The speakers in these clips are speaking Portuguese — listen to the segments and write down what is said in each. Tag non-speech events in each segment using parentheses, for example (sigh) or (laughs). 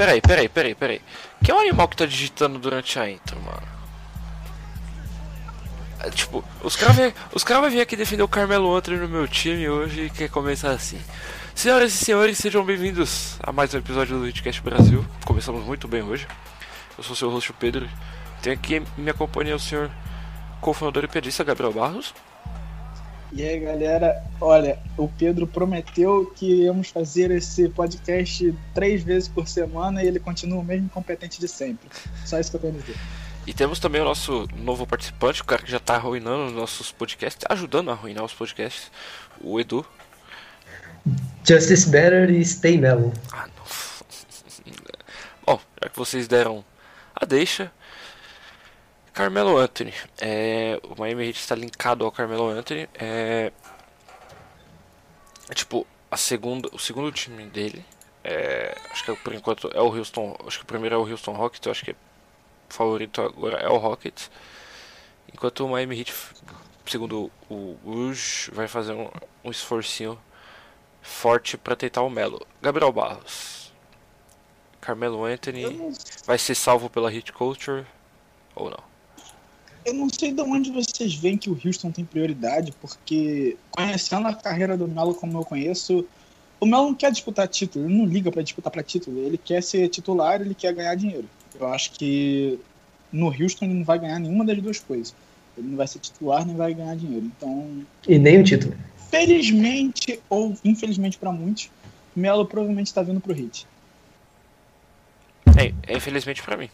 peraí, peraí, peraí, peraí. Que é o animal que tá digitando durante a intro, mano? É, tipo, os caras os cara vir aqui defender o Carmelo Anthony no meu time hoje e quer começar assim. Senhoras e senhores, sejam bem-vindos a mais um episódio do Hitcast Brasil. Começamos muito bem hoje. Eu sou o seu host Pedro. Tenho aqui minha companhia o senhor cofundador e pedista Gabriel Barros. E aí, galera, olha, o Pedro prometeu que íamos fazer esse podcast três vezes por semana e ele continua o mesmo incompetente de sempre. Só isso que eu tenho a dizer. E temos também o nosso novo participante, o cara que já tá arruinando os nossos podcasts, ajudando a arruinar os podcasts, o Edu. Justice Better e Stay Mellow. Ah, não. (laughs) Bom, já que vocês deram a deixa, Carmelo Anthony. É, o Miami Heat está linkado ao Carmelo Anthony. É, é tipo a segunda, o segundo time dele. É, acho que por enquanto é o Houston. Acho que o primeiro é o Houston Rockets. Eu acho que o favorito agora é o Rockets. Enquanto o Miami Heat, segundo o Rouge, vai fazer um, um esforcinho forte para tentar o Melo. Gabriel Barros. Carmelo Anthony vai ser salvo pela Hit Culture ou não? Eu não sei de onde vocês veem que o Houston tem prioridade, porque conhecendo a carreira do Melo como eu conheço, o Melo não quer disputar título, ele não liga para disputar para título, ele quer ser titular, ele quer ganhar dinheiro. Eu acho que no Houston ele não vai ganhar nenhuma das duas coisas. Ele não vai ser titular nem vai ganhar dinheiro. Então, e nem o título. Felizmente ou infelizmente para muitos, Melo provavelmente está vindo pro Heat. É, é infelizmente para mim.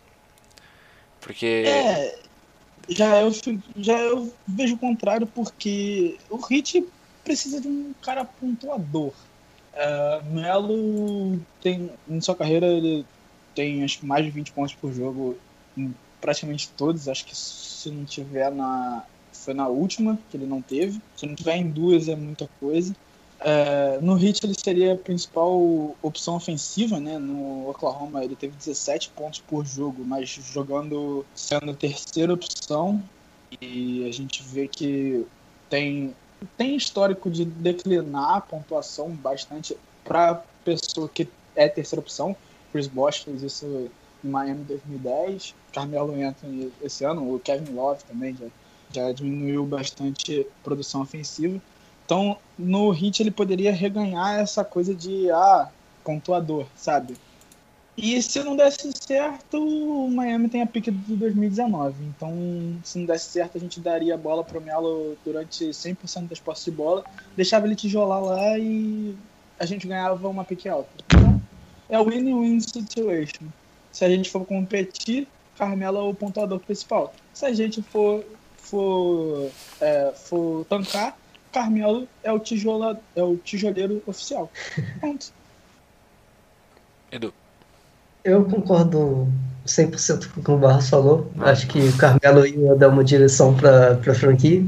Porque é, já eu, já eu vejo o contrário, porque o Hit precisa de um cara pontuador. Uh, Melo tem, em sua carreira, ele tem acho que mais de 20 pontos por jogo em praticamente todos. Acho que se não tiver na. Foi na última que ele não teve. Se não tiver em duas é muita coisa. É, no Heat ele seria a principal opção ofensiva, né? No Oklahoma ele teve 17 pontos por jogo, mas jogando sendo a terceira opção e a gente vê que tem tem histórico de declinar a pontuação bastante para pessoa que é terceira opção. Chris Bosh fez isso em Miami 2010, Carmelo Anthony esse ano, o Kevin Love também já, já diminuiu bastante a produção ofensiva. Então, no Hit ele poderia reganhar essa coisa de ah, pontuador, sabe? E se não desse certo, o Miami tem a pique de 2019. Então, se não desse certo, a gente daria a bola pro Melo durante 100% das posses de bola, deixava ele tijolar lá e a gente ganhava uma pique alta. Então, é win-win situation. Se a gente for competir, Carmelo é o pontuador principal. Se a gente for, for, é, for tancar, Carmelo é o, tijola, é o tijoleiro oficial. Pronto. Edu. Eu concordo 100% com o que o Barros falou. Acho que o Carmelo ia dar uma direção para a franquia.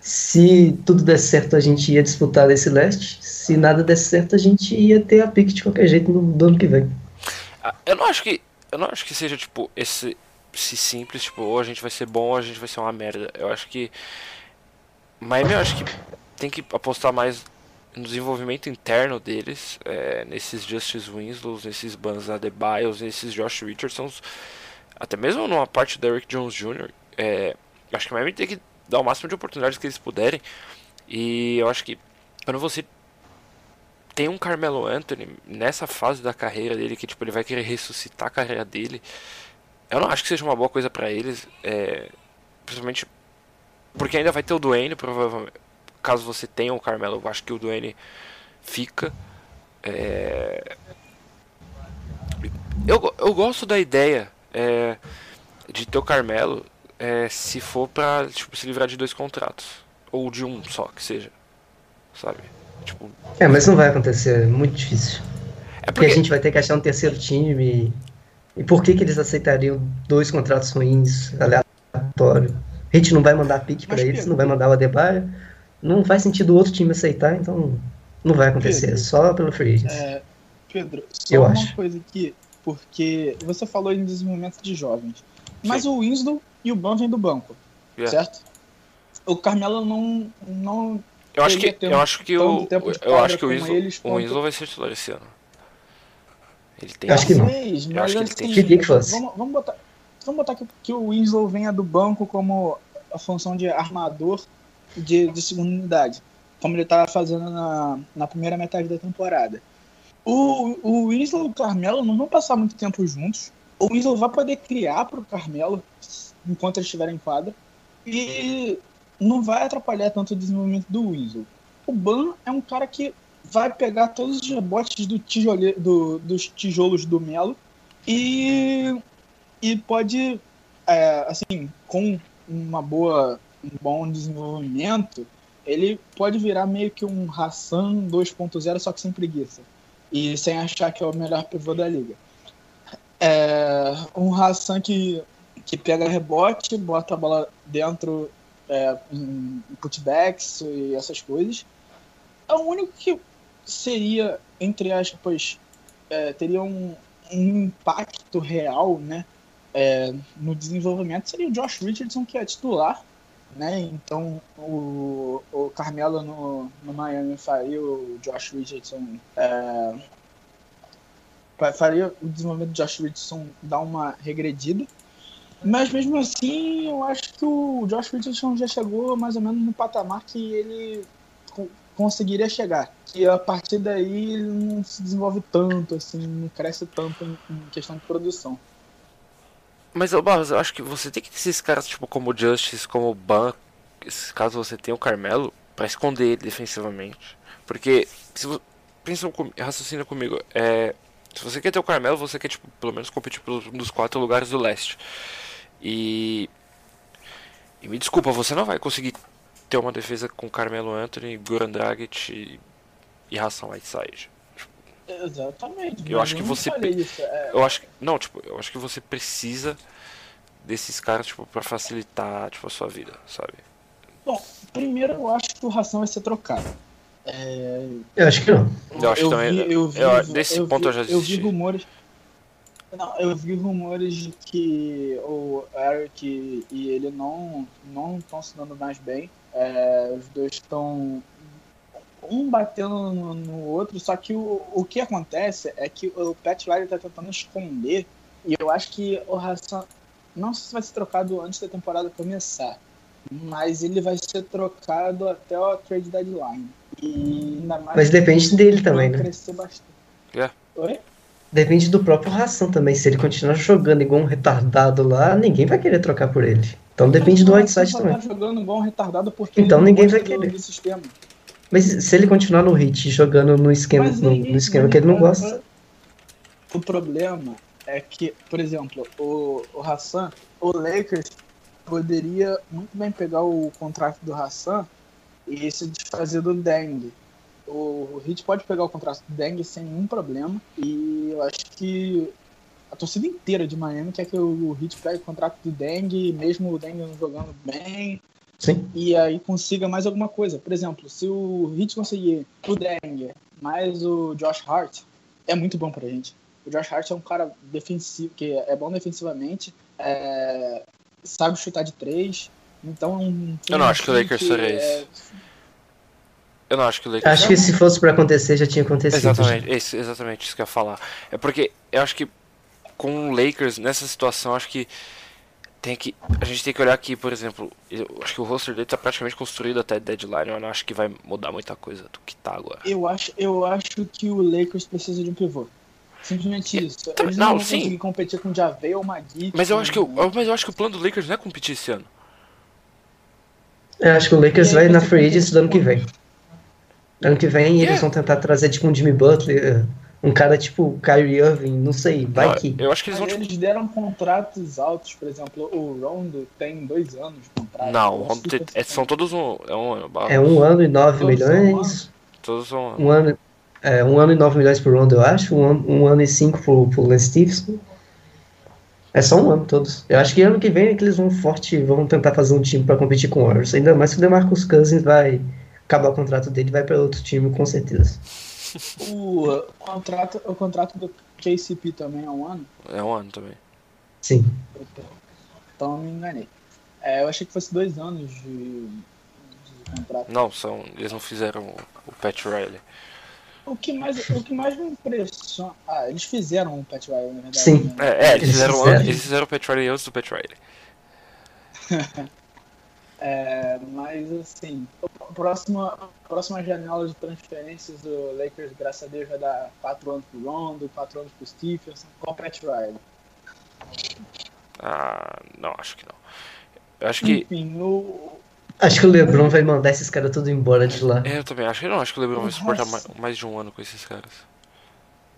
Se tudo der certo, a gente ia disputar esse leste. Se nada der certo, a gente ia ter a pique de qualquer jeito no, no ano que vem. Ah, eu não acho que eu não acho que seja tipo esse, esse simples, tipo, ou a gente vai ser bom ou a gente vai ser uma merda. Eu acho que Miami, eu acho que tem que apostar mais no desenvolvimento interno deles, é, nesses Justice Winslows, nesses Bans Adebayos, nesses Josh Richardsons, até mesmo numa parte do Eric Jones Jr. É, acho que o Miami tem que dar o máximo de oportunidades que eles puderem. E eu acho que quando você tem um Carmelo Anthony nessa fase da carreira dele, que tipo, ele vai querer ressuscitar a carreira dele, eu não acho que seja uma boa coisa para eles, é, principalmente porque ainda vai ter o Duane, provavelmente caso você tenha o Carmelo, eu acho que o Duane fica. É... Eu, eu gosto da ideia é, de ter o Carmelo é, se for pra tipo, se livrar de dois contratos. Ou de um só, que seja. Sabe? Tipo... É, mas não vai acontecer, é muito difícil. É porque... porque a gente vai ter que achar um terceiro time. E por que, que eles aceitariam dois contratos ruins, aleatório? A gente não vai mandar pique para eles, não vai mandar o Adebayo não faz sentido o outro time aceitar, então não vai acontecer, Pedro, só pelo free agents. É, Pedro, só Eu uma acho. coisa aqui, porque você falou em desenvolvimento de jovens, mas Sim. o Winslow e o Ban vêm do banco, yeah. certo? O Carmelo não não eu acho que eu acho que o eu acho que o Winslow, o vai ser titular esse ano. Ele tem. acho que não. Eu acho que ele assim, tem. Que fosse. Vamos, vamos botar, vamos botar que, que o Winslow venha do banco como a função de armador de, de segunda unidade, como ele estava fazendo na, na primeira metade da temporada. O, o Winslow e o Carmelo não vão passar muito tempo juntos. O Winslow vai poder criar para o Carmelo enquanto ele estiver em quadra e não vai atrapalhar tanto o desenvolvimento do Winslow. O Ban é um cara que vai pegar todos os rebotes do tijole, do, dos tijolos do Melo e, e pode, é, assim, com uma boa, um bom desenvolvimento, ele pode virar meio que um Hassan 2.0, só que sem preguiça. E sem achar que é o melhor pivô da liga. É, um Hassan que, que pega rebote, bota a bola dentro é, em putbacks e essas coisas. É o único que seria, entre aspas, é, teria um, um impacto real né, é, no desenvolvimento seria o Josh Richardson, que é titular. Né? Então o, o Carmelo no, no Miami faria o Josh Richardson. É, faria o desenvolvimento do Josh Richardson dar uma regredida. Mas mesmo assim, eu acho que o Josh Richardson já chegou mais ou menos no patamar que ele conseguiria chegar. E a partir daí ele não se desenvolve tanto, assim, não cresce tanto em, em questão de produção. Mas, Barros, eu acho que você tem que ter esses caras, tipo, como o Justice, como o Ban, caso você tenha o Carmelo, para esconder ele defensivamente. Porque, se você, pensa, raciocina comigo, é, se você quer ter o Carmelo, você quer, tipo, pelo menos competir pelos um dos quatro lugares do leste. E, e me desculpa, você não vai conseguir ter uma defesa com Carmelo Anthony, Goran Dragic e, e Hassan Whiteside. Exatamente. Eu acho que você. É... Eu acho que. Não, tipo, eu acho que você precisa desses caras, tipo, pra facilitar, tipo, a sua vida, sabe? Bom, primeiro eu acho que o Ração vai ser trocado. É... Eu acho que não. Eu acho eu que também. Vi, eu vi, eu, nesse eu ponto vi, eu já Eu desisti. vi rumores. Não, eu vi rumores de que o Eric e ele não não estão se dando mais bem. É, os dois estão um batendo no, no, outro, só que o, o que acontece é que o Pat Riley tá tentando esconder, e eu acho que o Hassan, não sei se vai ser trocado antes da temporada começar, mas ele vai ser trocado até a trade deadline. E ainda mais mas depende dele também, né? Crescer bastante. É. Oi? Depende do próprio Ração também. Se ele continuar jogando igual um retardado lá, ninguém vai querer trocar por ele. Então depende do Whiteside também. Tá jogando igual um retardado porque então ele ninguém não vai do- querer. do sistema. Mas se ele continuar no hit, jogando no esquema, no, no esquema que ele não gosta, O problema é que, por exemplo, o, o Hassan, o Lakers poderia muito bem pegar o contrato do Hassan e se desfazer do Deng. O, o Heat pode pegar o contrato do Deng sem nenhum problema e eu acho que a torcida inteira de Miami quer que o, o Heat pegue o contrato do Deng, mesmo o Deng não jogando bem, sim. e aí consiga mais alguma coisa. Por exemplo, se o Heat conseguir o Deng mais o Josh Hart, é muito bom pra gente. O Josh Hart é um cara defensivo, que é bom defensivamente, é, sabe chutar de três. Então, é um Eu não acho que o Lakers faria é- Eu não acho que o Lakers. Acho que se fosse pra acontecer, já tinha acontecido. Exatamente, isso, exatamente isso que eu ia falar. É porque eu acho que com o Lakers, nessa situação, acho que tem que. A gente tem que olhar aqui, por exemplo, eu acho que o roster dele tá praticamente construído até deadline, eu não acho que vai mudar muita coisa do que tá agora. Eu acho, eu acho que o Lakers precisa de um pivô. Simplesmente isso. Então, Eles não, não, vão sim. conseguir competir com o Javel ou Magui. Mas eu acho que o, mas eu acho que o plano do Lakers não é competir esse ano. Eu acho que o Lakers aí vai na free agency que- do ano que vem. Ano que vem Yeah. eles vão tentar trazer tipo um Jimmy Butler, um cara tipo Kyrie Irving, não sei, vai Não, que. Eu acho que eles vão. Tipo, eles deram contratos altos, por exemplo, o Rondo tem dois anos de contrato. não, o Rondo tem- é- são todos um. É um ano. É um ano e nove Todos milhões. Todos são. Um ano, é, um ano e nove milhões pro Rondo, eu acho. Um ano, um ano e cinco pro, pro Lance Stevenson. É só um ano todos. Eu acho que ano que vem é que eles vão forte, vão tentar fazer um time pra competir com o Warriors. Ainda mais que o DeMarcus Cousins vai acabar o contrato dele e vai pra outro time, com certeza. O, contrato, o contrato do KCP também é um ano, É um ano também. Sim. então eu me enganei. É, eu achei que fosse dois anos de, de contrato. Não, são. Eles não fizeram o Pat Riley. O que mais, o que mais me impressiona. Ah, eles fizeram um Pet Riley, na verdade. Sim. né? É, é, eles, Eles fizeram, fizeram. eles fizeram o Pat Riley antes do Pat Riley. (laughs) É, mas assim, a próxima, a próxima janela de transferências do Lakers, graças a Deus, vai dar 4 anos pro Rondo, 4 anos pro Stephenson, com o Pat Riley. Ah, não, acho que não. Eu acho que. Enfim, o, Acho que o LeBron vai mandar esses caras tudo embora de lá. É, eu também acho que não. Acho que o LeBron vai suportar Nossa. mais, mais de um ano com esses caras.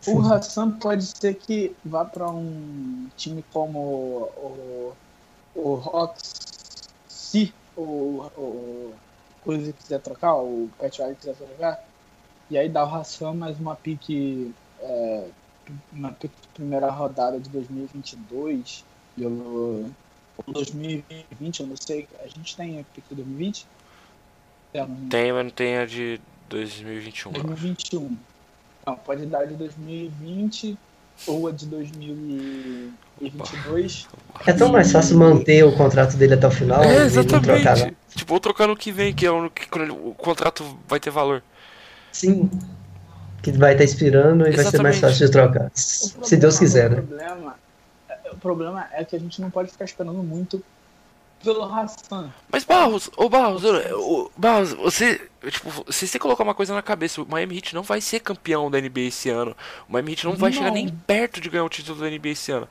o Hassan pode ser que vá para um time como o, o Hawks, se o, o coisa quiser trocar, o Pat Riley quiser trocar, e aí dá o Hassan mais uma pique, é, uma pique de primeira rodada de 2022, e eu, ou 2020, eu não sei, a gente tem a pique de 2020? Temos, né? Tem, mas não tem a de 2021. eu acho. 2021. Não, pode dar de 2020 ou a de 2022. É tão mais fácil manter o contrato dele até o final É, e não trocar, exatamente. não. Tipo, ou trocar no que vem, que é o que quando ele- o contrato vai ter valor. Sim. Que vai estar expirando e vai ser mais Exatamente. fácil de trocar. O Se Deus problema- quiser, O né? problema, o problema é que a gente não pode ficar esperando muito pelo Hassan. Mas Barros, ô Barros, ô, Barros, você, tipo, você tem que colocar uma coisa na cabeça, o Miami Heat não vai ser campeão da NBA esse ano. O Miami Heat não vai Não. chegar nem perto de ganhar o título da NBA esse ano.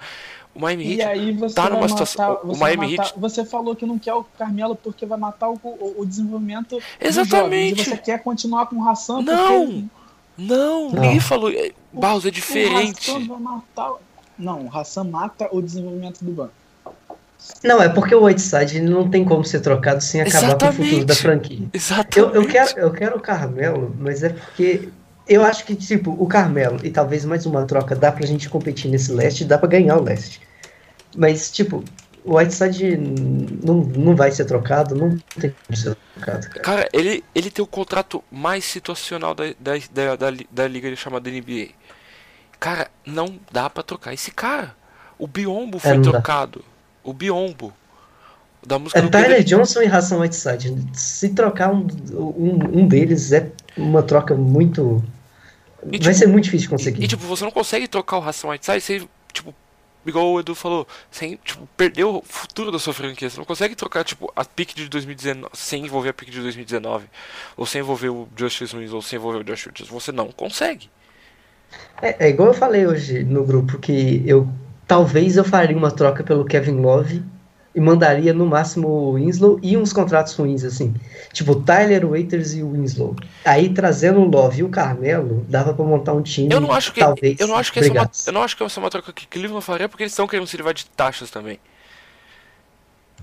O Miami E Heat aí você tá numa matar, situação- o você Miami matar- Heat- Você falou que não quer o Carmelo porque vai matar o, o- o desenvolvimento dos Exatamente. jovens. E você quer continuar com o Hassan Não! porque Não, Não. ninguém falou. Barros é o diferente. Hassan vai matar... Não, o Hassan mata o desenvolvimento do banco. Não, é porque o Whiteside não tem como ser trocado sem acabar com o futuro Exatamente. da franquia. Exatamente. Eu, eu, quero, eu quero o Carmelo, mas é porque eu acho que, tipo, o Carmelo e talvez mais uma troca dá pra gente competir nesse leste, dá pra ganhar o leste. Mas, tipo, o Whiteside não, não vai ser trocado, não tem como ser trocado, cara. Cara, ele, ele tem o contrato mais situacional da, da, da, da, da liga chamada NBA. Cara, não dá pra trocar esse cara. O Biombo foi É, não dá. O Biombo. Da música É Tyler Johnson e Ração Whiteside. Se trocar um, um, um deles é uma troca muito. E, vai tipo, ser muito difícil de E, conseguir. e, tipo, você não consegue trocar o Ração Whiteside sem, tipo, igual o Edu falou, sem, tipo, perder o futuro da sua franquia. Você não consegue trocar, tipo, a pick de 2019 sem envolver a pick de 2019. Ou sem envolver o Justice Winslow, ou sem envolver o Josh Richards. Você não consegue. É, é igual eu falei hoje no grupo que eu talvez eu faria uma troca pelo Kevin Love e mandaria no máximo o Winslow e uns contratos ruins assim, tipo o Tyler Waiters e o Winslow. Aí trazendo o Love e o Carmelo, dava pra montar um time. Eu não acho que talvez eu não acho que essa é uma, eu não acho que essa é uma troca que Cleveland faria porque eles estão querendo se livrar de taxas também.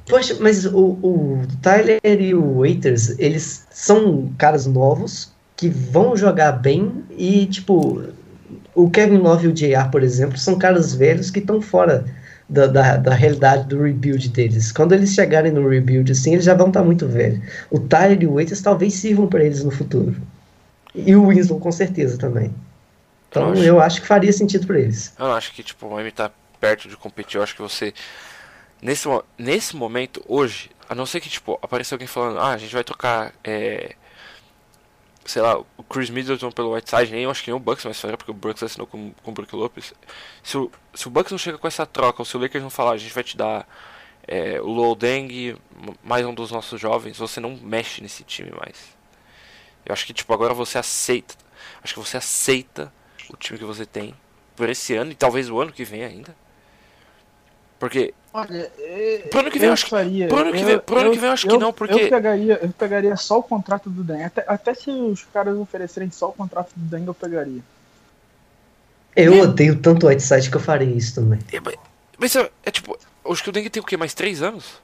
Poxa, mas o, o Tyler e o Waiters, eles são caras novos que vão jogar bem e, tipo, o Kevin Love e o JR, por exemplo, são caras velhos que estão fora da, da, da realidade do rebuild deles. Quando eles chegarem no rebuild, assim, eles já vão estar muito velhos. O Tyler e o Waiters talvez sirvam para eles no futuro. E o Winslow, com certeza, também. Então, Eu acho. eu acho que faria sentido para eles. Eu não acho que tipo o Miami tá perto de competir. Eu acho que você nesse nesse momento hoje, a não ser que tipo apareça alguém falando, ah, a gente vai trocar é, sei lá, o Chris Middleton pelo Whiteside, nem eu acho que nem o Bucks mais faria, porque o Bucks assinou com, com o Brook Lopes. Se o, se o Bucks não chega com essa troca, ou se o Lakers não falar, a gente vai te dar é, o Lowell Deng, mais um dos nossos jovens, você não mexe nesse time mais. Eu acho que tipo agora você aceita, acho que você aceita o time que você tem por esse ano e talvez o ano que vem ainda. Porque Olha, é, Pro ano que vem eu acho que- faria. pro ano que vem- pro ano que vem eu acho que não, porque- Eu pegaria, eu pegaria só o contrato do Den. Até, até se os caras oferecerem só o contrato do Den, eu pegaria. Eu odeio tanto o Whiteside que eu faria isso também. é, mas- mas é, é tipo, acho que o Dengue tem o quê? Mais três anos?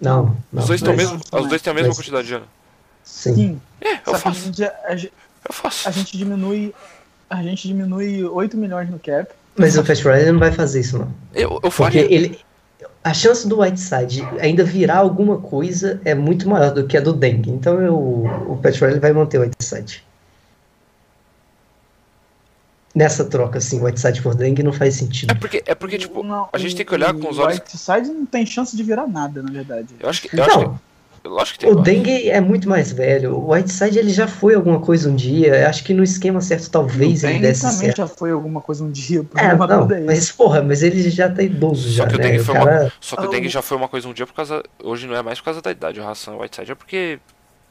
Não, não. os dois têm o mas- mesmo, os dois têm a mesma mas- quantidade de ano. Sim. Sim. É, eu Só que a faço, gente, a, eu faço. a gente diminui. A gente diminui 8 milhões no cap. Mas o Fast Rider não vai fazer isso, não. Eu, eu Porque faria. ele. A chance do Whiteside ainda virar alguma coisa é muito maior do que a do Dengue. Então eu, o Pat Riley vai manter o Whiteside. Nessa troca, assim, Whiteside por Dengue não faz sentido. É porque, é porque tipo, Não, a gente o- tem que olhar com os o olhos. Whiteside não tem chance de virar nada, na verdade. Eu acho que, eu acho que, Não, Lógico que tem O Dengue é muito mais velho. O Whiteside ele já foi alguma coisa um dia. Acho que no esquema certo talvez O ele desse também certo. já foi alguma coisa um dia. O É, não, é mas porra, mas ele já tá idoso Só já, que o né? dengue O cara... uma. Só que o Ah, dengue o- já foi uma coisa um dia por causa. Hoje não é mais por causa da idade. A ração Whiteside é porque.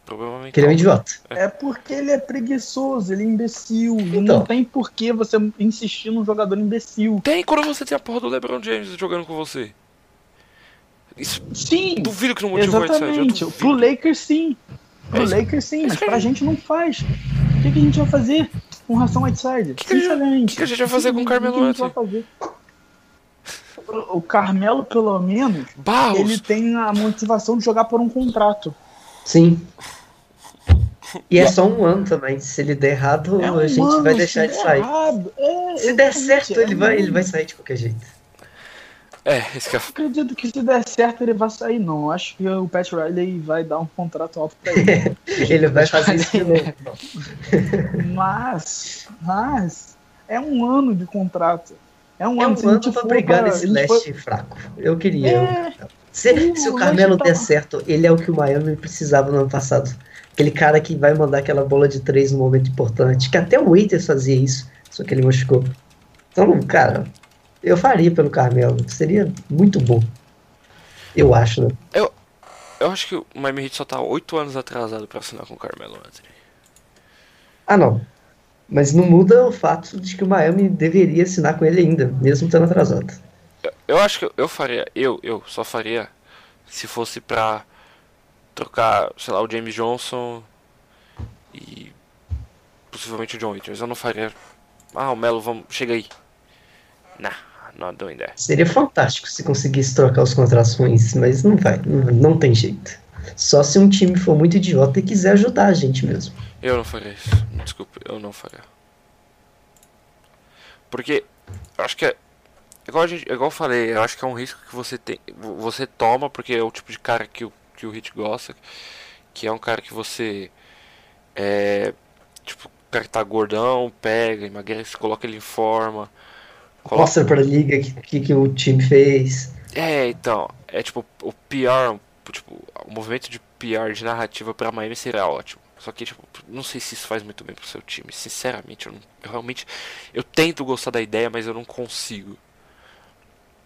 Provavelmente. que ele é um idiota. É porque ele é preguiçoso, ele é imbecil. Então. Não tem por que você insistir num jogador imbecil. Tem quando você tem a porra do LeBron James jogando com você. Isso. Sim, Duvido que não motiva o Whiteside. eu exatamente. Pro Lakers sim. Pro É Lakers sim, é mas pra gente não faz. O que, que a gente vai fazer com ração Whiteside? Que que a gente- Sinceramente. que que a gente vai fazer com o Carmelo que a gente vai fazer? O o Carmelo, pelo menos, Barros! ele tem a motivação de jogar por um contrato. Sim. E é só um ano também. Se ele der errado, É um a gente ano, vai deixar ele sair. é, Se der exatamente, certo, é ele um vai, ele vai sair de qualquer jeito. É, esse que é. acredito que se der certo ele vai sair, não. Eu Acho que o Pat Riley vai dar um contrato alto pra ele. (laughs) Ele vai fazer isso de novo. (laughs) mas, mas, é um ano de contrato. É um É ano, um ano pra brigar para- nesse leste fraco. Eu queria. É, Se, o se o leste Carmelo tá- der certo, ele é o que o Miami precisava no ano passado. Aquele cara que vai mandar aquela bola de três no momento importante. Que até o Waiters fazia isso, só que ele machucou. Então, cara, eu faria pelo Carmelo. Seria muito bom. Eu acho, né? Eu acho que o Miami Heat só tá 8 anos atrasado pra assinar com o Carmelo Anthony. Ah, não. Mas não muda o fato de que o Miami deveria assinar com ele ainda, mesmo estando atrasado. Eu, eu acho que eu, eu faria, eu, eu só faria se fosse pra trocar, sei lá, o James Johnson e possivelmente o John Waiters. Eu não faria. Ah, o Melo, vamos, chega aí. Nah, not doing that. Seria fantástico se conseguisse trocar os contratos ruins, mas não vai, não, não tem jeito. Só se um time for muito idiota e quiser ajudar a gente mesmo. Eu não faria isso. Desculpe, eu não faria. Porque eu acho que é. Igual, a gente, igual eu falei, eu acho que é um risco que você tem. Você toma, porque é o tipo de cara que o, que o Hit gosta. Que é um cara que você. É. Tipo, o cara que tá gordão, pega, emagrece, coloca ele em forma. Coloca, Mostra pra liga o que, que, que o time fez. é, então, é tipo, o PR, tipo, o movimento de PR de narrativa pra Miami seria ótimo. Só que, tipo, não sei se isso faz muito bem pro seu time. Sinceramente, eu, não- eu realmente. Eu tento gostar da ideia, mas eu não consigo.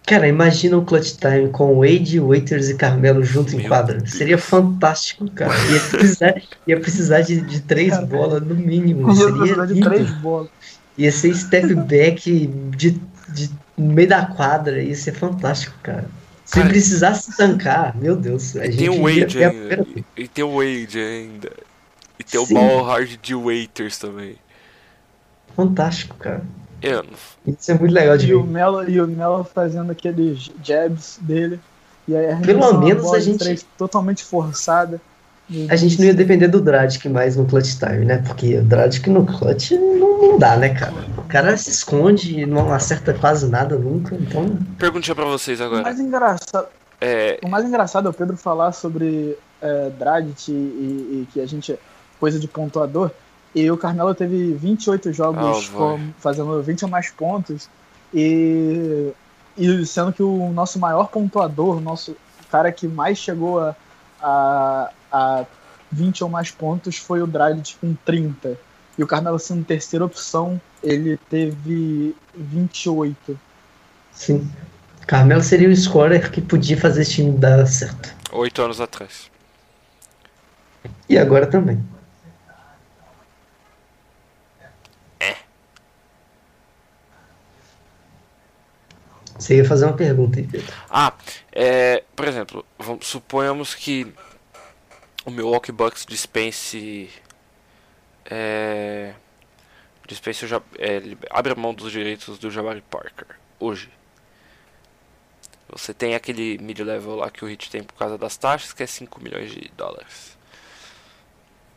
Cara, imagina um clutch time com Wade, Waiters e Carmelo junto em Meu quadra. Deus. Seria fantástico, cara. Ia precisar, ia precisar de, de três Cara, bolas no mínimo. Seria velocidade de três bolas. Ia ser step back de, de, no meio da quadra. Ia ser fantástico, cara. Se Cara, precisasse tancar, meu Deus. A E gente tem o Wade a ainda. primeira- E, e tem o Wade ainda. E tem Sim. o Ball Hard de Waiters também. Fantástico, cara. Eu. Isso é muito legal de E o ver. Melo, e o Melo fazendo aqueles jabs dele. E aí Pelo arremessando menos a gente- totalmente forçada. A gente não ia depender do Dragic mais no clutch time, né? Porque o Dragic no clutch não, não dá, né, cara? O cara se esconde e não acerta quase nada nunca, então. Perguntinha pra vocês O agora. mais engraçado, É. o mais engraçado é o Pedro falar sobre é, Dragic e, e que a gente. coisa de pontuador. E o Carmelo teve 28 jogos Oh, com- fazendo 20 ou mais pontos. E, e sendo que o nosso maior pontuador, o nosso cara que mais chegou a, a, a 20 ou mais pontos foi o Dragic com 30. E o Carmelo sendo terceira opção, ele teve 28. Sim. Carmelo seria o scorer que podia fazer esse time dar certo. Oito anos atrás. E agora também. Você ia fazer uma pergunta aí, Pedro. Ah, é. Por exemplo, vamos, suponhamos que o Milwaukee Bucks dispense. É. Dispense o é, abre a mão dos direitos do Jabari Parker. Hoje. Você tem aquele mid-level lá que o Hit tem por causa das taxas, que é 5 milhões de dólares.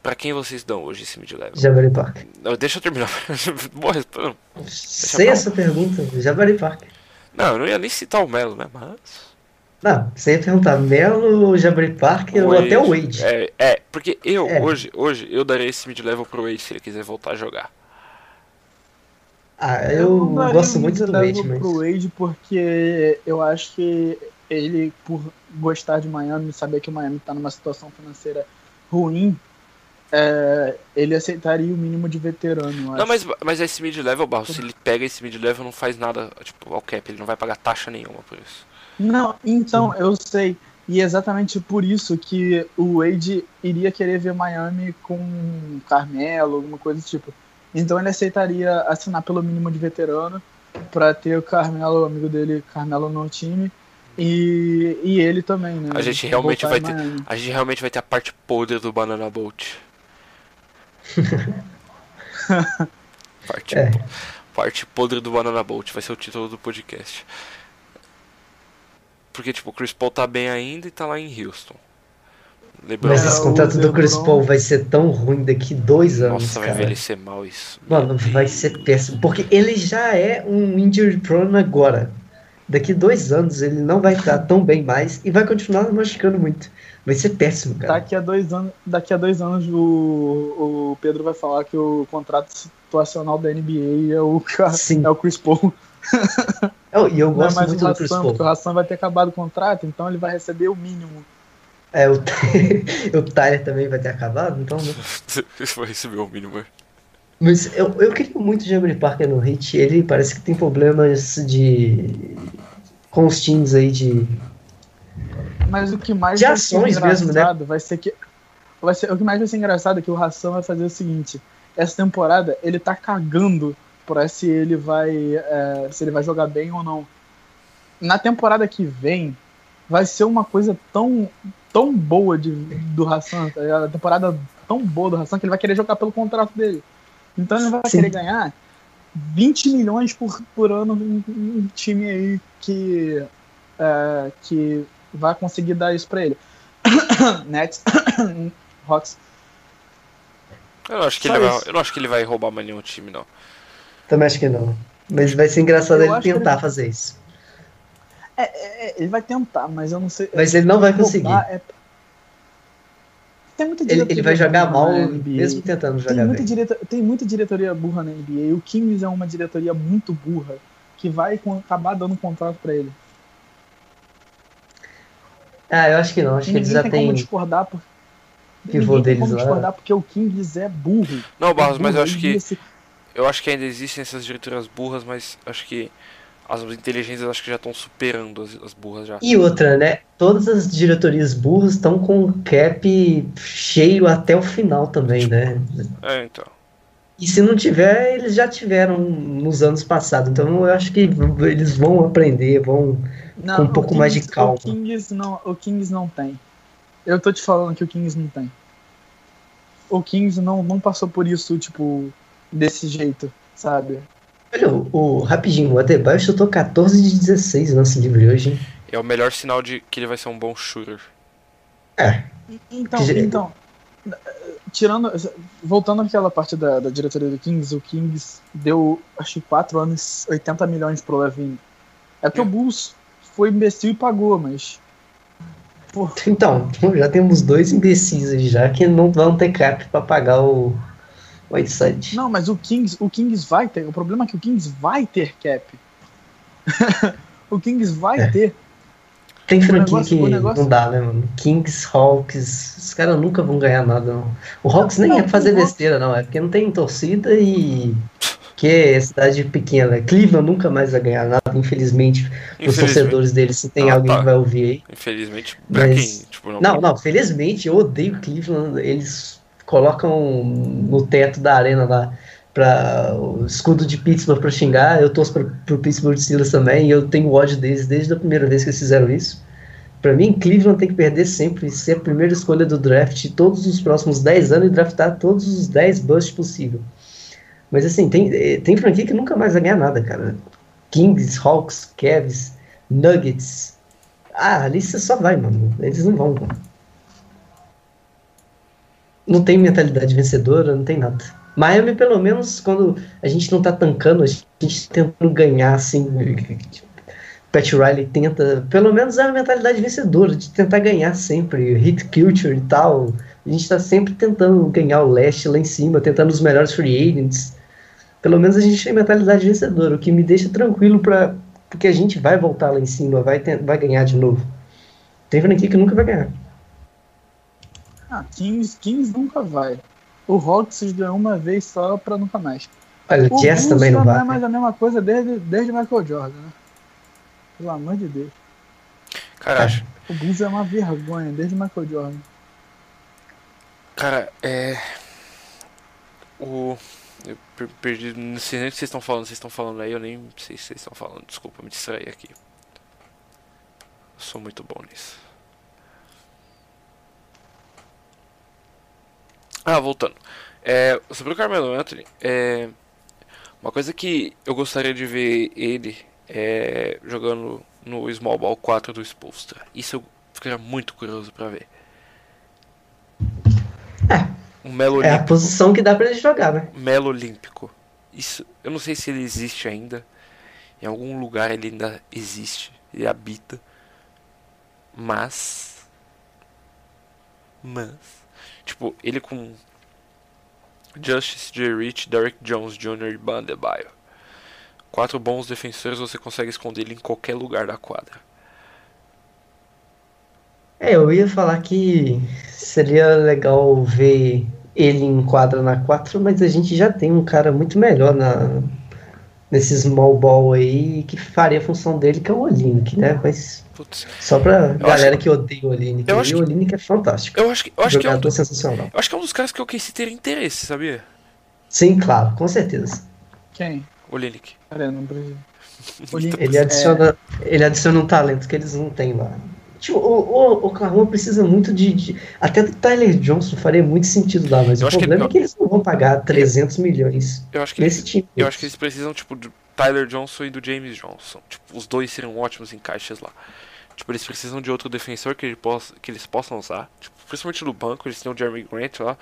Pra quem vocês dão hoje esse mid-level? Jabari Parker. Não, Deixa eu terminar. (laughs) Boa resposta. Sei essa pergunta. Jabari Parker. Não, eu não ia nem citar o Melo, né? Mas. Não, você ia perguntar Melo, Jabari Parker ou até o Wade. É, é, porque eu, É. hoje, hoje, eu daria esse mid-level pro Wade se ele quiser voltar a jogar. Ah, eu, daria gosto muito do Wade, mas. pro Wade porque eu acho que ele, por gostar de Miami, saber que o Miami está numa situação financeira ruim, é, ele aceitaria o mínimo de veterano. Não, mas, mas esse mid-level, Barro, se ele pega esse mid-level, não faz nada, tipo, ao cap, ele não vai pagar taxa nenhuma por isso. Não, então, Sim. eu sei. E é exatamente por isso que o Wade iria querer ver Miami com Carmelo, alguma coisa do tipo. Então ele aceitaria assinar pelo mínimo de veterano para ter o Carmelo, o amigo dele, Carmelo no time. E, e ele também, né? A gente realmente vai ter, a gente realmente vai ter a parte podre do Banana Boat. (laughs) parte, é. parte podre do Banana Boat vai ser o título do podcast. Porque, tipo, o Chris Paul tá bem ainda e tá lá em Houston. LeBron... Mas esse contrato do Chris Paul vai ser tão ruim daqui dois anos. Nossa, vai envelhecer mal isso. Mano, vai ser péssimo. Porque ele já é um injury prone agora. Daqui dois anos ele não vai estar tão bem mais e vai continuar machucando muito. Vai ser péssimo, cara. Daqui a dois anos, daqui a dois anos o, o Pedro vai falar que o contrato situacional da NBA é o, (laughs) Sim. É o Chris Paul. (laughs) Eu, e eu é gosto é muito do Chris Paul. Porque o Hassan vai ter acabado o contrato, então ele vai receber o mínimo. É, o, (laughs) o Tyler também vai ter acabado, então. Né? (laughs) vai receber o mínimo. É. Mas eu, eu queria muito o Jamie Parker no Hit. Ele parece que tem problemas de. com os times aí de. Mas o que mais de ações mesmo, né? vai ser que. Vai ser, o que mais vai ser engraçado é que o Hassan vai fazer o seguinte: essa temporada ele tá cagando para se ele vai é, se ele vai jogar bem ou não. Na temporada que vem vai ser uma coisa tão tão boa de, do Hassan, tá a temporada tão boa do Hassan que ele vai querer jogar pelo contrato dele. Então ele vai Sim. querer ganhar 20 milhões por, por ano em um time aí que é, que vai conseguir dar isso para ele. (coughs) Nets, (coughs) Hawks. Eu não, acho que ele vai, eu não acho que ele vai roubar mais nenhum time, não. Também acho que não. Mas vai ser engraçado eu ele tentar ele... fazer isso. É, é, é, ele vai tentar, mas eu não sei. Mas ele não vai conseguir. É... Tem muita ele, ele vai jogar mal mesmo tentando jogar tem muita bem. Direta... Tem muita diretoria burra na NBA. O Kings é uma diretoria muito burra que vai acabar dando contrato para ele. Ah, eu acho que não. Acho que eles já tem como discordar por... Pivô deles como lá. discordar porque o Kings é burro. Não, Barros, é mas eu acho que. Esse eu acho que ainda existem essas diretorias burras, mas acho que as inteligências acho que já estão superando as, as, burras já. E outra, né? Todas as diretorias burras estão com o cap cheio até o final também, né? É, então. E se não tiver, eles já tiveram nos anos passados. Então eu acho que eles vão aprender, vão não, com um pouco Kings, mais de calma. O Kings, não, o Kings não tem. Eu tô te falando que o Kings não tem. O Kings não, não passou por isso, tipo, desse jeito, sabe? Olha, o, o rapidinho, o Adebayo chutou 14 de 16 lance livre hoje, hein? É o melhor sinal de que ele vai ser um bom shooter. É. Então, que... então tirando, voltando àquela parte da, da diretoria do Kings, o Kings deu, acho que 4 anos, 80 milhões pro Levine. É que é. o Bulls foi imbecil e pagou, mas Então, já temos dois imbecis aí já que não vão ter cap para pagar o, Whiteside. Não, mas o Kings, o Kings vai ter. O problema é que o Kings vai ter cap. (laughs) o Kings vai é. ter. Tem franquia que negócio... não dá, né, mano? Kings, Hawks, os caras nunca vão ganhar nada, não. O Hawks nem não, é pra fazer besteira, não. É porque não tem torcida e. Que é cidade pequena. Cleveland nunca mais vai ganhar nada, infelizmente, os torcedores dele, se tem ah, alguém tá. que vai ouvir aí. Infelizmente, pra Mas... quem? Tipo, não, não, não, felizmente eu odeio Cleveland. Eles colocam no teto da arena lá para o escudo de Pittsburgh para xingar. Eu torço para o Pittsburgh Steelers também e eu tenho ódio deles desde a primeira vez que eles fizeram isso. Para mim, Cleveland tem que perder sempre, ser a primeira escolha do draft todos os próximos 10 anos e draftar todos os 10 busts possível. Mas assim, tem, eh, tem franquia que nunca mais vai ganhar nada, cara. Kings, Hawks, Cavs, Nuggets. Ah, a lista só vai, mano. Eles não vão. Mano não tem mentalidade vencedora, não tem nada. Miami, pelo menos, quando a gente não tá tancando, a gente tá tentando ganhar, assim. Pat Riley tenta, pelo menos é uma mentalidade vencedora, de tentar ganhar sempre, hit culture e tal. A gente tá sempre tentando ganhar o leste lá em cima, tentando os melhores free agents. Pelo menos a gente tem mentalidade vencedora, o que me deixa tranquilo para porque a gente vai voltar lá em cima, vai, ter, vai ganhar de novo. Tem franquia que nunca vai ganhar. Ah, Kings, Kings nunca vai. O Hawks ganhou uma vez só pra nunca mais. Olha, o Jazz também não vai. é mais a mesma coisa desde, desde Michael Jordan, né? Pelo amor de Deus. Cara, o Bulls é uma vergonha desde Michael Jordan. Cara, é. O. Eu perdi. Não sei nem o que vocês estão falando. Vocês estão falando aí, eu nem sei se vocês estão falando. Desculpa, me distraí aqui. Eu sou muito bom nisso. Ah, voltando. É, sobre o Carmelo Anthony, é, uma coisa que eu gostaria de ver ele é, jogando no Small Ball 4 do Spolstra. Isso eu ficaria muito curioso para ver. É. Um Melo é a posição que dá para ele jogar, né? Melo Olímpico. Isso, eu não sei se ele existe ainda. Em algum lugar ele ainda existe, ele habita. Mas mas tipo, ele com Justice J. Rich, Derek Jones Jr. e Bandebaio. Quatro bons defensores você consegue esconder ele em qualquer lugar da quadra. É, eu ia falar que seria legal ver ele em quadra na 4, mas a gente já tem um cara muito melhor na, nesse small ball aí que faria a função dele, que é o Olinick, né? Mas Putz. só pra eu galera que... que odeia o Olinick, eu acho o Olinick é fantástico. Eu acho que, eu acho que é um, sensacional. Eu acho que é um dos caras que eu quis ter interesse, sabia? Sim, claro, com certeza. Quem? O Linick. (laughs) ele adiciona, é... ele adiciona um talento que eles não têm lá. Tipo, o, o Oklahoma precisa muito de, de, Até do Tyler Johnson faria muito sentido lá, mas eu o problema que, é que eles não vão pagar 300 milhões eu acho que nesse eles, time. Eu acho que eles precisam, tipo, do Tyler Johnson e do James Johnson. Tipo, os dois seriam ótimos encaixes lá. Tipo, eles precisam de outro defensor que, ele possa, que eles possam usar. Tipo, principalmente no banco, eles têm o Jeremy Grant lá.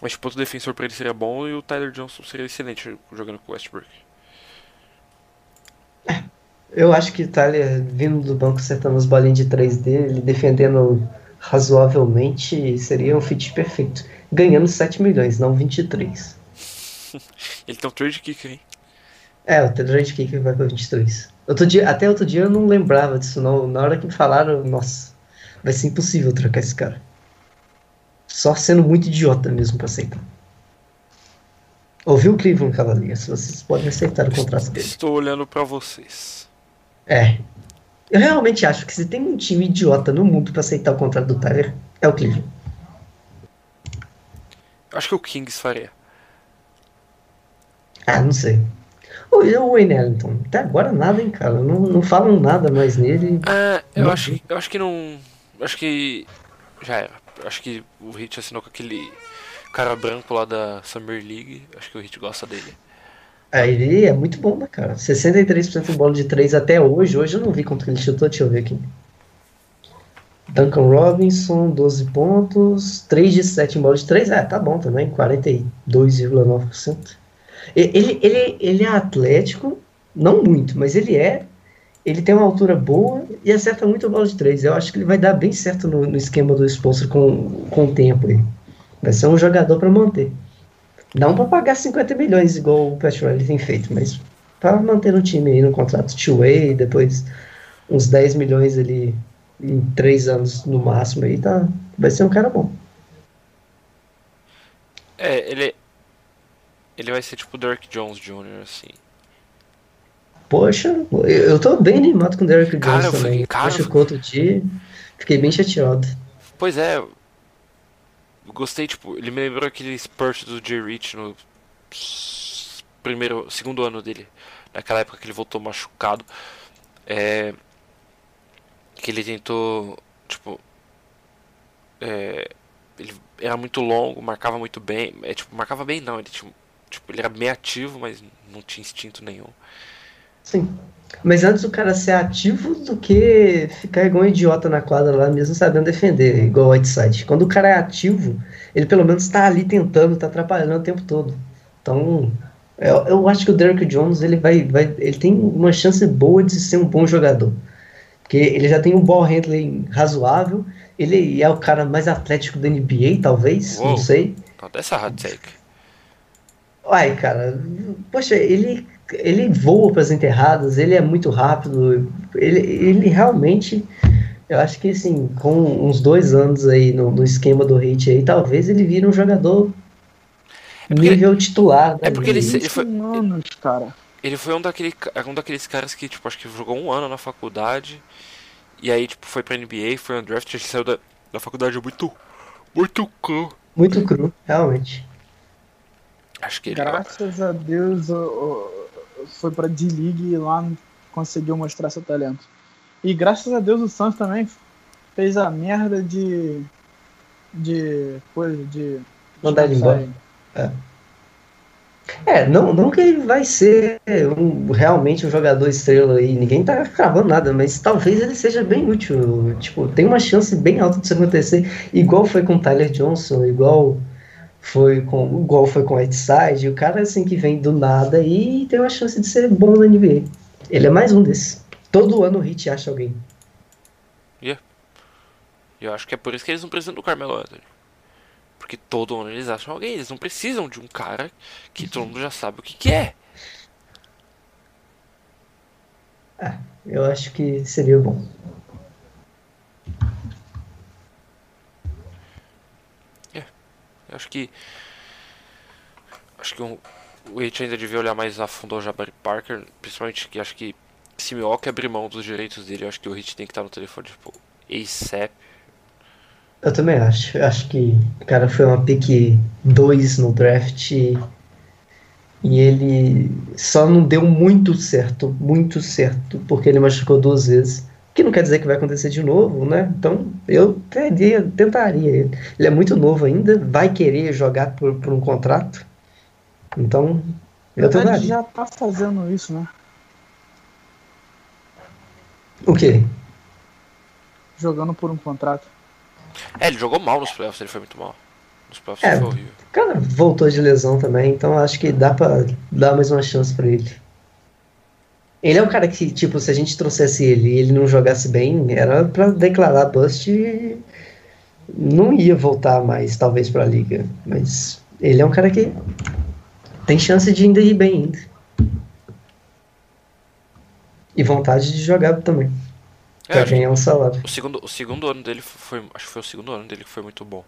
Mas, tipo, outro defensor pra ele seria bom e o Tyler Johnson seria excelente jogando com o Westbrook. É. Eu acho que Tyler vindo do banco acertando as bolinhas de 3 dele, defendendo razoavelmente, seria um fit perfeito. Ganhando 7 milhões, não 23. (laughs) Ele tem um trade kicker, hein? É, o trade kicker vai pra 23. Outro dia, até outro dia eu não lembrava disso, não. Na hora que me falaram, nossa, vai ser impossível trocar esse cara. Só sendo muito idiota mesmo pra aceitar. Ouviu o Cleveland Cavaliers? Vocês podem aceitar o contrato dele. Estou olhando para vocês. É. Eu realmente acho que se tem um time idiota no mundo para aceitar o contrato do Tyler, é o Cleveland. Acho que o Kings faria. Ah, não sei. O, Wayne Ellington, até agora nada, hein, cara. Não, não falam nada mais nele. Ah, eu acho, eu acho que não. Acho que. Já era. Acho que o Hit assinou com aquele cara branco lá da Summer League. Acho que o Hit gosta dele. Ele é muito bom, né, cara? 63% em bola de 3 até hoje. Hoje eu não vi quanto que ele chutou, deixa eu ver aqui. Duncan Robinson, 12 pontos. 3 de 7 em bola de 3. É, tá bom também, 42,9%. Ele, ele, ele é atlético, não muito, mas ele é. Ele tem uma altura boa e acerta muito a bola de 3. Eu acho que ele vai dar bem certo no, no esquema do sponsor com, com o tempo aí. Vai ser um jogador para manter. Não para pagar 50 milhões, igual o Pat Riley tem feito, mas para manter no time aí no contrato two-way, depois uns 10 milhões ali em 3 anos no máximo aí, tá, vai ser um cara bom. É, ele ele vai ser tipo o Derek Jones Jr., assim. Poxa, eu tô bem animado com o Derek Jones também. Cara, Acho que outro dia fiquei bem chateado. Pois é, gostei, tipo, ele me lembrou aquele Spurt do Jay Rich no primeiro, segundo ano dele, naquela época que ele voltou machucado. É, que ele tentou, tipo, é, ele era muito longo, marcava muito bem, é tipo, marcava bem não, ele tinha, tipo, ele era bem ativo, mas não tinha instinto nenhum. Sim. Mas antes o cara ser ativo do que ficar igual um idiota na quadra lá, mesmo sabendo defender, igual o Whiteside. Quando o cara é ativo, ele pelo menos está ali tentando, está atrapalhando o tempo todo. Então, eu, eu, acho que o Derrick Jones ele vai, vai, ele tem uma chance boa de ser um bom jogador. Porque ele já tem um ball handling razoável, ele é o cara mais atlético da NBA, talvez, Uou, não sei. Essa hot take. Uai, cara, poxa, ele ele voa para as enterradas, ele é muito rápido, ele, ele realmente Eu acho que assim, com uns dois anos aí no, no esquema do hate aí, talvez ele vire um jogador é nível ele, titular. É porque ele, ele foi. Anos, cara. Ele foi um, daquele, um daqueles caras que, tipo, acho que jogou um ano na faculdade. E aí, tipo, foi pra NBA, foi um draft, ele saiu da, da faculdade muito. Muito cru. Muito cru, realmente. Acho que ele. Graças a Deus foi pra D-League e lá conseguiu mostrar seu talento. E graças a Deus o Santos também fez a merda de. de. coisa, de. Mandar ele embora. É. É, não, não que ele vai ser um, realmente um jogador estrela aí, ninguém tá cravando nada, mas talvez ele seja bem útil. Tipo, tem uma chance bem alta disso acontecer, igual foi com o Tyler Johnson, igual foi com igual foi com o Whiteside, o cara assim que vem do nada e tem uma chance de ser bom na NBA. Ele é mais um desses. Todo ano o Hit acha alguém. Yeah. Eu acho que é por isso que eles não precisam do Carmelo Anthony. Porque todo ano eles acham alguém. Eles não precisam de um cara que todo mundo já sabe o que, que é. Ah, eu acho que seria bom. É, eu acho que. Acho que um, o Heat ainda devia olhar mais a fundo ao Jabari Parker. Principalmente que acho que se Milwaukee abrir mão dos direitos dele, acho que o Heat tem que estar no telefone, tipo, ASAP eu também acho. Acho que cara foi uma pick 2 no draft e ele só não deu muito certo, muito certo, porque ele machucou duas vezes. Que não quer dizer que vai acontecer de novo, né? Então eu teria, tentaria ele. Ele é muito novo ainda, vai querer jogar por, por um contrato. Então, eu tentaria. Ele já tá fazendo isso, né? O quê? Jogando por um contrato. É, ele jogou mal nos playoffs, ele foi muito mal. Nos playoffs é, foi horrível. O cara voltou de lesão também, então acho que dá pra dar mais uma chance pra ele. Ele é um cara que, tipo, se a gente trouxesse ele e ele não jogasse bem, era pra declarar bust e não ia voltar mais, talvez, pra liga. Mas ele é um cara que tem chance de ainda ir bem ainda. E vontade de jogar também. É, pra ganhar um salário. O segundo, o segundo ano dele foi. Acho que foi o segundo ano dele que foi muito bom.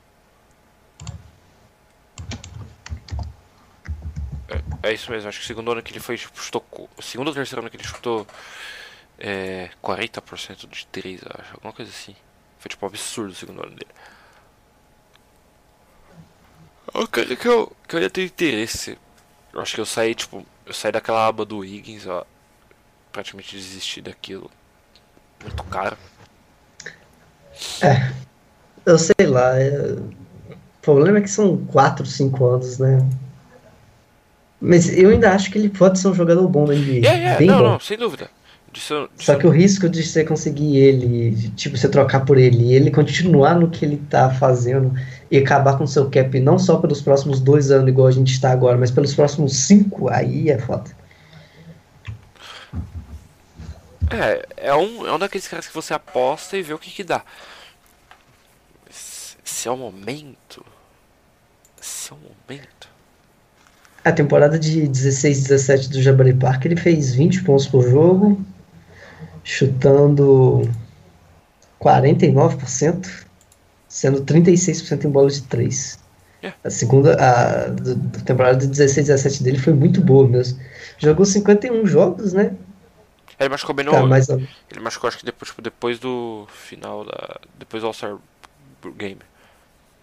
É, é isso mesmo, acho que o segundo ano que ele foi, chutou. O segundo ou terceiro ano que ele chutou é, 40% de 3, acho, alguma coisa assim. Foi tipo um absurdo o segundo ano dele. Eu quero que eu, que eu ia ter interesse. Eu acho que eu saí, tipo, eu saí daquela aba do Higgins, ó. Praticamente desisti daquilo muito caro. É. Eu sei lá. É... O problema é que são 4, 5 anos, né? Mas eu ainda acho que ele pode ser um jogador bom na NBA. É, é, Bem não, bom. não, sem dúvida. Disso, disso... Só que o risco de você conseguir ele, tipo, você trocar por ele e ele continuar no que ele tá fazendo e acabar com seu cap não só pelos próximos dois anos, igual a gente está agora, mas pelos próximos cinco, aí é foda. É, é um, é um daqueles caras que você aposta e vê o que que dá. Se é o momento. Se é o momento. A temporada de 16 17 do Jabari Park ele fez 20 pontos por jogo, chutando 49%, sendo 36% em bola de 3. É. A segunda a, do, do temporada de 16 17 dele foi muito boa mesmo. Jogou 51 jogos, né? Ele machucou bem no. Tá, mas... Ele machucou acho que depois, tipo, depois do final da. Depois do All-Star Game.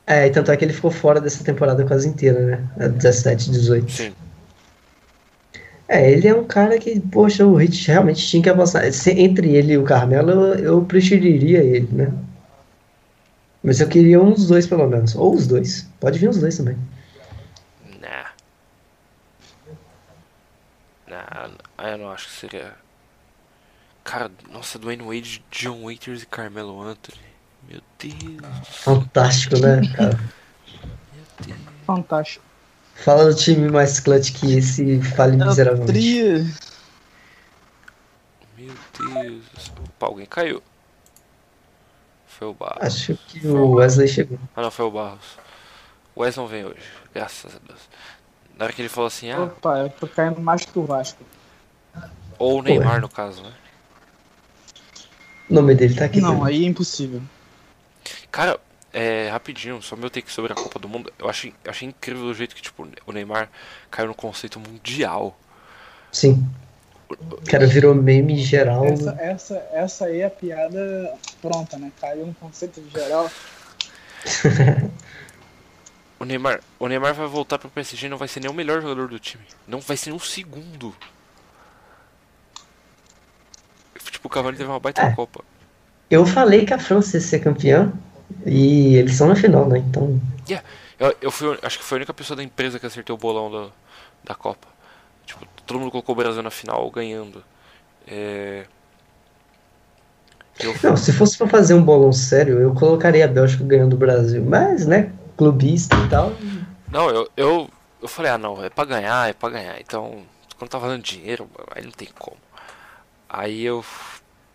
É, e tanto é que ele ficou fora dessa temporada quase inteira, né? 17, 18. Sim. É, ele é um cara que, poxa, o Hit realmente tinha que avançar. Entre ele e o Carmelo, eu, eu preferiria ele, né? Mas eu queria um dos dois, pelo menos. Ou os dois. Pode vir os dois também. Nah. Nah, eu não acho que seria Cara, nossa, Dwayne Wade, John Waiters e Carmelo Anthony. Meu Deus. Fantástico, né, cara? Meu Deus. Fantástico. Fala do time mais clutch que esse fale miseravelmente. Meu Deus. Opa, alguém caiu. Foi o Barros. Acho que o Wesley chegou. Ah, não, foi o Barros. O Wesley não vem hoje, graças a Deus. Na hora que ele falou assim, ah. Opa, eu tô caindo mais que o Vasco. Ou o Neymar, no caso, né? O nome dele tá aqui. Não, também. aí é impossível. Cara, é, rapidinho, só meu take sobre a Copa do Mundo. Eu achei, achei incrível o jeito que tipo, o Neymar caiu no conceito mundial. Sim. O cara virou meme geral. Essa, essa, essa aí é a piada pronta, né? Caiu no conceito de geral. (laughs) o Neymar, o Neymar vai voltar pro PSG e não vai ser nem o melhor jogador do time. Não vai ser nem o segundo. Tipo, o Cavani teve uma baita É. Copa. Eu falei que a França ia ser campeã e eles são na final, né? Então. Eu, eu fui, acho que foi a única pessoa da empresa que acertou o bolão da, da Copa. Tipo, todo mundo colocou o Brasil na final ganhando. É... Eu, Não, se fosse pra fazer um bolão sério, eu colocaria a Bélgica ganhando o Brasil. Mas, né? Clubista e tal. não, eu, eu, eu falei, ah não, é pra ganhar, é pra ganhar. Então, quando tá valendo dinheiro, aí não tem como. Aí eu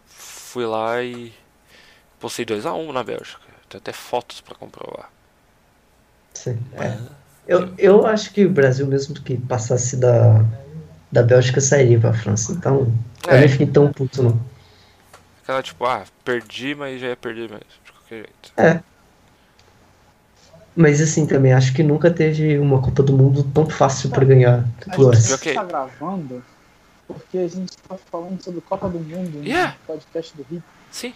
fui lá e postei 2x1 na Bélgica. Tem até fotos pra comprovar. Sim, é. Eu, eu acho que o Brasil, mesmo que passasse da, da Bélgica, sairia pra França. Então, eu É. nem fiquei tão puto, não. Aquela tipo, ah, perdi, mas já ia perder mesmo, de qualquer jeito. É. Mas assim, também acho que nunca teve uma Copa do Mundo tão fácil pra ganhar A gente essa. Ok. tá gravando porque a gente tá falando sobre Copa do Mundo Yeah. no podcast do Rio. Sim.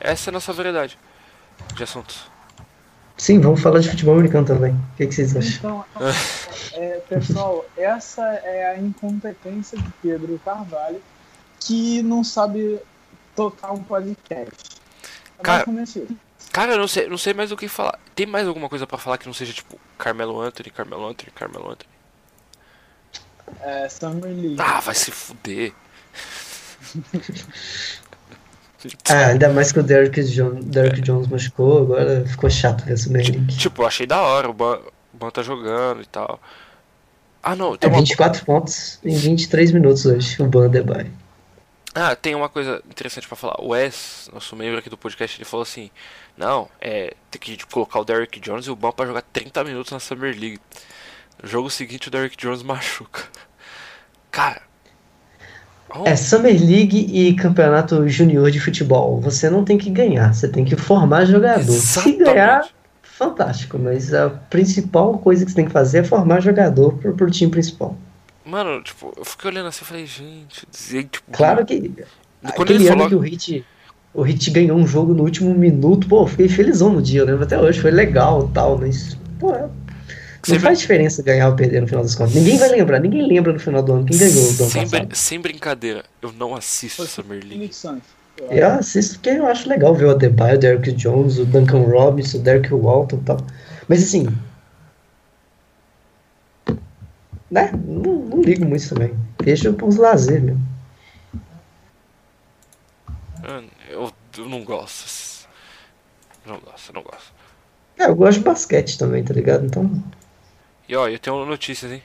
Essa é a nossa verdade de assuntos. Sim, vamos falar de futebol americano também. O que, que vocês acham? Então, é, pessoal, essa é a incompetência de Pedro Carvalho que não sabe tocar um podcast. É Cara. Cara, eu não sei, não sei mais o que falar. Tem mais alguma coisa pra falar que não seja tipo Carmelo Anthony, Carmelo Anthony, Carmelo Anthony? É, Summer League. Ah, vai se fuder. (laughs) Ah, ainda mais que o Derrick, John, Derrick Jones machucou, agora ficou chato ver League. Tipo, eu achei da hora, o Ban, o Ban tá jogando e tal. Ah, não, É tem uma, 24 pontos em 23 minutos hoje, o Bandebai. ah, tem uma coisa interessante pra falar. O Wes, nosso membro aqui do podcast, ele falou assim: Não, é, tem que colocar o Derrick Jones e o Ban pra jogar 30 minutos na Summer League. No jogo seguinte, o Derrick Jones (laughs) machuca. Cara. Oh, É Summer League e campeonato junior de futebol. Você não tem que ganhar, você tem que formar jogador. Se Exatamente. ganhar, fantástico, mas a principal coisa que você tem que fazer é formar jogador pro, pro time principal. Mano, tipo, eu fiquei olhando assim e falei, gente, e, tipo, Claro que quando aquele ele ano falou. que o Hit, o Hit ganhou um jogo no último minuto, pô, eu fiquei felizão no dia, eu lembro até hoje, foi legal e tal, mas, pô, é- não faz diferença ganhar ou perder no final das contas. Ninguém vai lembrar, ninguém lembra no final do ano quem ganhou do ano sem, passado. brin- sem brincadeira, eu não assisto Foi Summer League. Eu assisto porque eu acho legal ver o Adebayo, o Derrick Jones, o Duncan Robinson, o Derrick Walton e tal. Mas assim. Né? Não, não ligo muito também. Deixa para os lazer mesmo. Eu, eu não gosto. Não gosto, não gosto. É, eu gosto de basquete também, tá ligado? Então, E ó, eu tenho notícias, hein?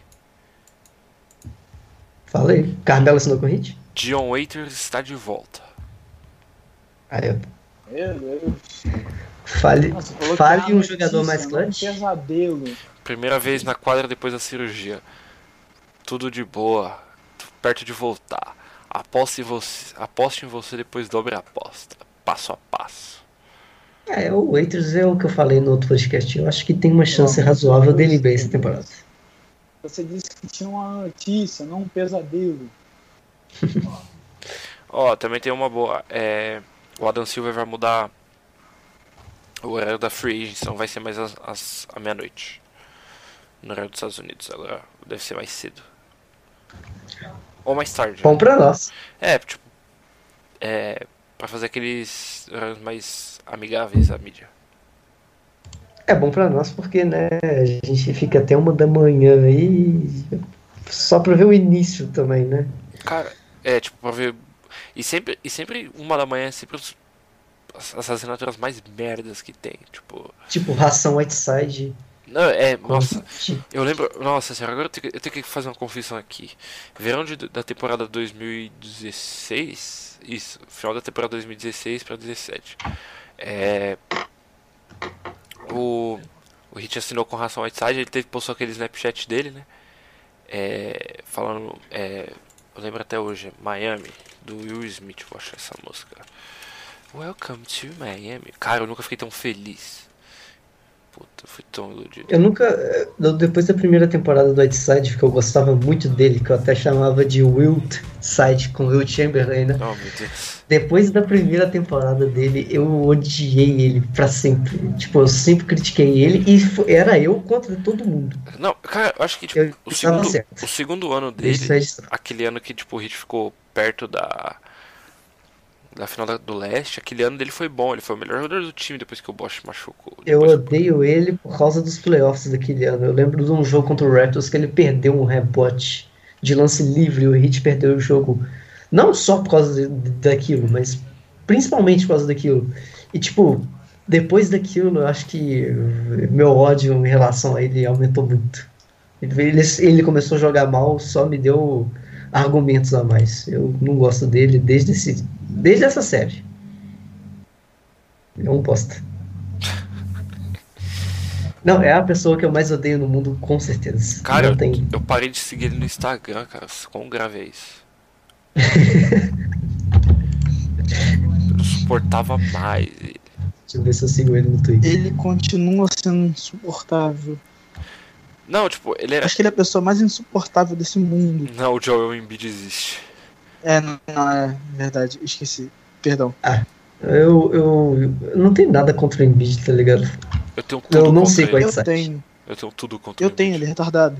fala aí. Carmelo assinou com o Hit? Dion Waiters está de volta. Aí, ó. Meu Deus. Fale, Nossa, fale era um jogador mais não clutch. Um pesadelo. Primeira vez na quadra depois da cirurgia. Tudo de boa. Perto de voltar. Aposte em você, aposte em você depois dobre a aposta. Passo a passo. É, o Waiters é o que eu falei no outro podcast. Eu acho que tem uma chance razoável dele ir bem essa temporada. Você disse que tinha uma notícia, não um pesadelo. (laughs) Ó, também tem uma boa. É, o Adam Silver vai mudar o horário da Free Agency, não vai ser mais às, às- à meia-noite. No horário dos Estados Unidos, agora deve ser mais cedo. Ou mais tarde. Bom pra nós. É, tipo. É. Pra fazer aqueles horários mais amigáveis à mídia. É bom pra nós porque, né, a gente fica até uma da manhã aí só pra ver o início também, né? Cara, é, tipo, pra ver. E sempre, e sempre uma da manhã é sempre os- as, as assinaturas mais merdas que tem. Tipo. Tipo, ração Whiteside. Não, é. Nossa. Eu lembro, nossa senhora, agora eu tenho, que, eu tenho que fazer uma confissão aqui. Verão de, da temporada 2016, isso, final da temporada 2016 para 17. É, o o Hit assinou com ração Whiteside, ele teve postou aquele Snapchat dele, né? É, falando, é, eu lembro até hoje, Miami, do Will Smith, vou achar essa música. Welcome to Miami. Cara, eu nunca fiquei tão feliz. Puta, fui tão iludido. Eu nunca. Eh, depois da primeira temporada do Whiteside, que eu gostava muito dele, que eu até chamava de Wilt Side com Will Chamberlain, né? Oh, meu Deus. Depois da primeira temporada dele, eu odiei ele pra sempre. Tipo, eu sempre critiquei ele e era eu contra todo mundo. Não, cara, eu acho que tipo, o, segundo, o segundo ano dele, aquele ano que tipo, o Hit ficou perto da da final da, do leste, aquele ano dele foi bom, ele foi o melhor jogador do time depois que o Bosch machucou. Eu odeio ele por causa dos playoffs daquele ano. Eu lembro de um jogo contra o Raptors que ele perdeu um rebote de lance livre, o Heat perdeu o jogo. Não só por causa de, daquilo, mas principalmente por causa daquilo. E tipo, depois daquilo, eu acho que meu ódio em relação a ele aumentou muito. Ele, ele começou a jogar mal, só me deu argumentos a mais. Eu não gosto dele desde esse Desde essa série. É um bosta. Não, é a pessoa que eu mais odeio no mundo, com certeza. Cara, eu, tem... eu parei de seguir ele no Instagram, cara. Como grave é isso? (laughs) eu suportava mais ele. Deixa eu ver se eu sigo ele no Twitter. Ele continua sendo insuportável. Não, tipo, ele era... Acho que ele é a pessoa mais insuportável desse mundo. Não, o Joel Embiid existe. É, não, não, é verdade, esqueci. Perdão. Ah, eu, eu, eu não tenho nada contra o Embiid, tá ligado? Eu tenho tudo Eu não sei qual é Eu tenho. Eu tenho tudo contra Eu tenho, ele é retardado.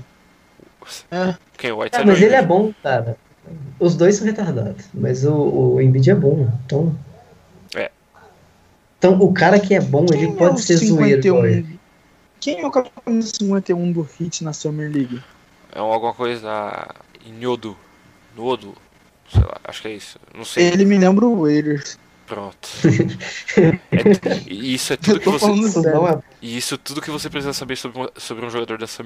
É. Quem? O White é, mas ele é bom, cara. Os dois são retardados, mas o, o Embiid é bom, então... É. Então, o cara que é bom, Quem ele é pode ser 51? zoeiro. Quem é o cara 51 do Hit na Summer League? É alguma coisa em Yodo. No Odo. Sei lá, acho que é isso. Não sei. Ele me lembra o Waiters. Pronto. (laughs) é, isso é tudo que você. E isso é tudo que você precisa saber sobre, sobre um jogador dessa